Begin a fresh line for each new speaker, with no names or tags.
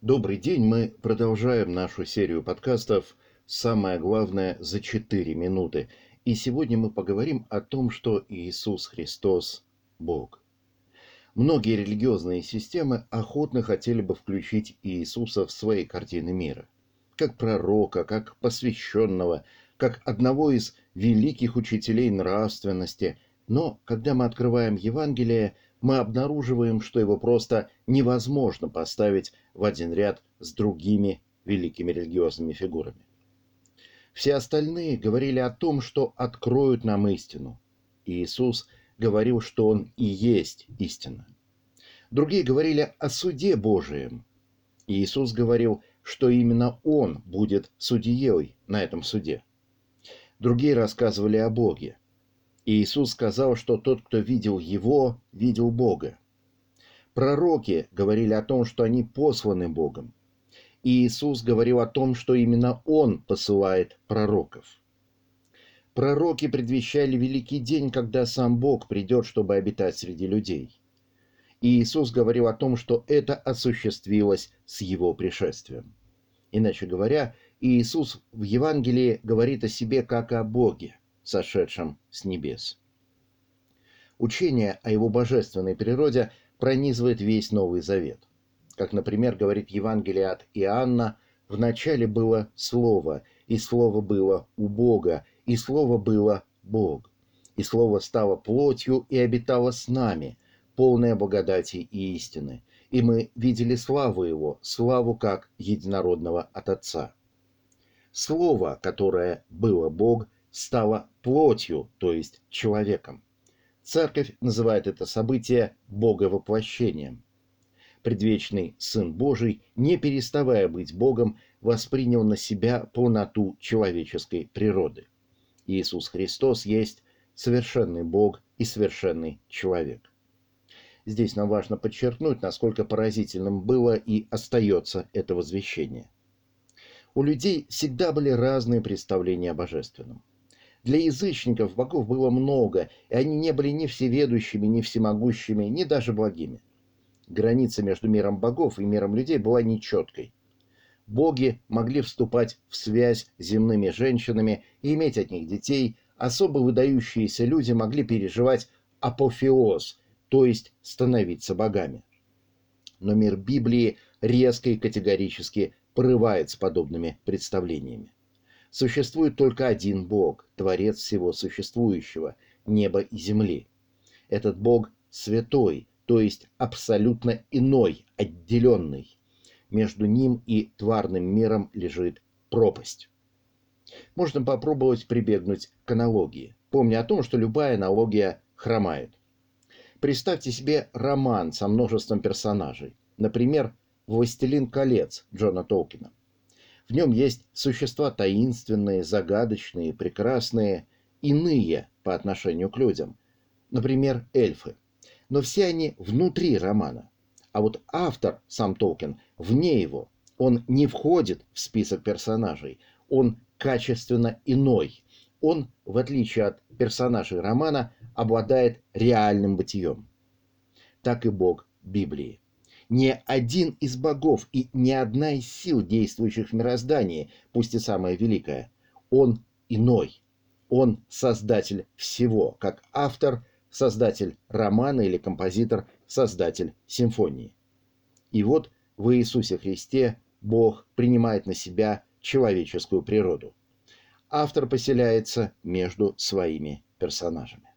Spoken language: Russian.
Добрый день, мы продолжаем нашу серию подкастов «Самое главное за 4 минуты». И сегодня мы поговорим о том, что Иисус Христос – Бог. Многие религиозные системы охотно хотели бы включить Иисуса в свои картины мира. Как пророка, как посвященного, как одного из великих учителей нравственности. Но когда мы открываем Евангелие – мы обнаруживаем, что его просто невозможно поставить в один ряд с другими великими религиозными фигурами. Все остальные говорили о том, что откроют нам истину. И Иисус говорил, что Он и есть истина. Другие говорили о суде Божием. И Иисус говорил, что именно Он будет судьей на этом суде. Другие рассказывали о Боге. Иисус сказал, что тот, кто видел Его, видел Бога. Пророки говорили о том, что они посланы Богом. И Иисус говорил о том, что именно Он посылает пророков. Пророки предвещали великий день, когда сам Бог придет, чтобы обитать среди людей. И Иисус говорил о том, что это осуществилось с Его пришествием. Иначе говоря, Иисус в Евангелии говорит о себе как о Боге сошедшим с небес. Учение о его божественной природе пронизывает весь Новый Завет. Как, например, говорит Евангелие от Иоанна, «В начале было Слово, и Слово было у Бога, и Слово было Бог. И Слово стало плотью и обитало с нами, полное благодати и истины. И мы видели славу Его, славу как единородного от Отца». Слово, которое было Бог – стала плотью, то есть человеком. Церковь называет это событие боговоплощением. Предвечный Сын Божий, не переставая быть Богом, воспринял на себя полноту человеческой природы. Иисус Христос есть совершенный Бог и совершенный человек. Здесь нам важно подчеркнуть, насколько поразительным было и остается это возвещение. У людей всегда были разные представления о божественном. Для язычников богов было много, и они не были ни всеведущими, ни всемогущими, ни даже благими. Граница между миром богов и миром людей была нечеткой. Боги могли вступать в связь с земными женщинами и иметь от них детей, особо выдающиеся люди могли переживать апофеоз, то есть становиться богами. Но мир Библии резко и категорически порывает с подобными представлениями. Существует только один Бог, Творец всего существующего, неба и земли. Этот Бог святой, то есть абсолютно иной, отделенный. Между ним и тварным миром лежит пропасть. Можно попробовать прибегнуть к аналогии, помня о том, что любая аналогия хромает. Представьте себе роман со множеством персонажей. Например, «Властелин колец» Джона Толкина. В нем есть существа таинственные, загадочные, прекрасные, иные по отношению к людям. Например, эльфы. Но все они внутри романа. А вот автор, сам Толкин, вне его. Он не входит в список персонажей. Он качественно иной. Он, в отличие от персонажей романа, обладает реальным бытием. Так и Бог Библии ни один из богов и ни одна из сил, действующих в мироздании, пусть и самая великая, он иной. Он создатель всего, как автор, создатель романа или композитор, создатель симфонии. И вот в Иисусе Христе Бог принимает на себя человеческую природу. Автор поселяется между своими персонажами.